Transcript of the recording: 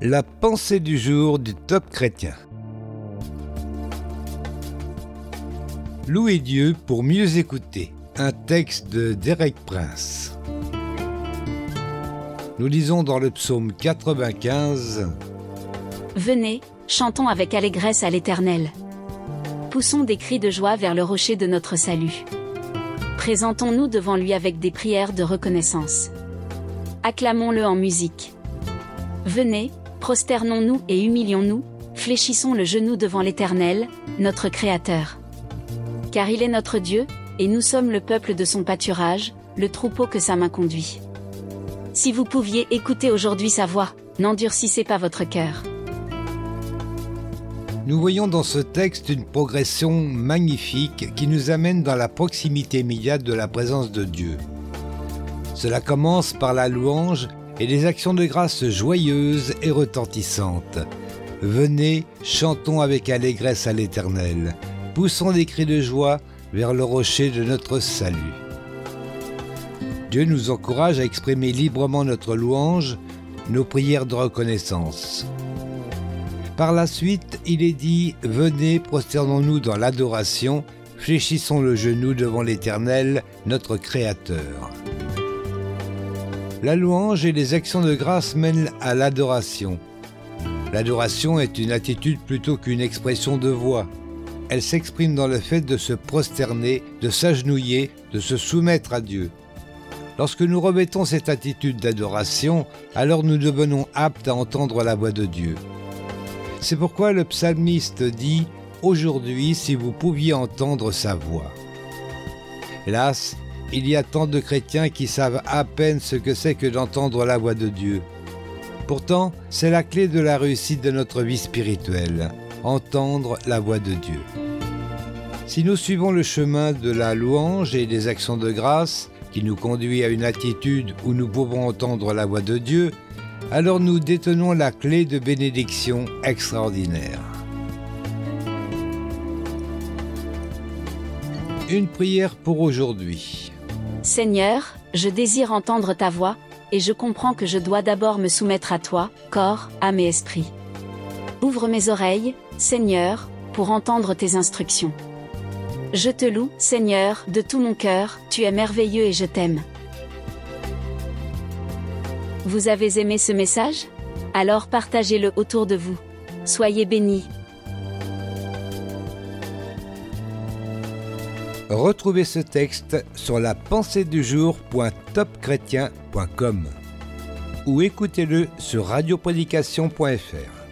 La pensée du jour du top chrétien. Louer Dieu pour mieux écouter. Un texte de Derek Prince. Nous lisons dans le psaume 95 Venez, chantons avec allégresse à l'Éternel. Poussons des cris de joie vers le rocher de notre salut. Présentons-nous devant lui avec des prières de reconnaissance. Acclamons-le en musique. Venez, prosternons-nous et humilions-nous, fléchissons le genou devant l'Éternel, notre Créateur. Car il est notre Dieu, et nous sommes le peuple de son pâturage, le troupeau que sa main conduit. Si vous pouviez écouter aujourd'hui sa voix, n'endurcissez pas votre cœur. Nous voyons dans ce texte une progression magnifique qui nous amène dans la proximité immédiate de la présence de Dieu. Cela commence par la louange et des actions de grâce joyeuses et retentissantes. Venez, chantons avec allégresse à l'Éternel, poussons des cris de joie vers le rocher de notre salut. Dieu nous encourage à exprimer librement notre louange, nos prières de reconnaissance. Par la suite, il est dit Venez, prosternons-nous dans l'adoration, fléchissons le genou devant l'Éternel, notre Créateur. La louange et les actions de grâce mènent à l'adoration. L'adoration est une attitude plutôt qu'une expression de voix. Elle s'exprime dans le fait de se prosterner, de s'agenouiller, de se soumettre à Dieu. Lorsque nous remettons cette attitude d'adoration, alors nous devenons aptes à entendre la voix de Dieu. C'est pourquoi le psalmiste dit Aujourd'hui, si vous pouviez entendre sa voix. Hélas, il y a tant de chrétiens qui savent à peine ce que c'est que d'entendre la voix de Dieu. Pourtant, c'est la clé de la réussite de notre vie spirituelle, entendre la voix de Dieu. Si nous suivons le chemin de la louange et des actions de grâce, qui nous conduit à une attitude où nous pouvons entendre la voix de Dieu, alors nous détenons la clé de bénédiction extraordinaire. Une prière pour aujourd'hui. Seigneur, je désire entendre ta voix, et je comprends que je dois d'abord me soumettre à toi, corps, âme et esprit. Ouvre mes oreilles, Seigneur, pour entendre tes instructions. Je te loue, Seigneur, de tout mon cœur, tu es merveilleux et je t'aime. Vous avez aimé ce message? Alors partagez-le autour de vous. Soyez bénis. Retrouvez ce texte sur la pensée du jour.topchrétien.com ou écoutez-le sur radioprédication.fr.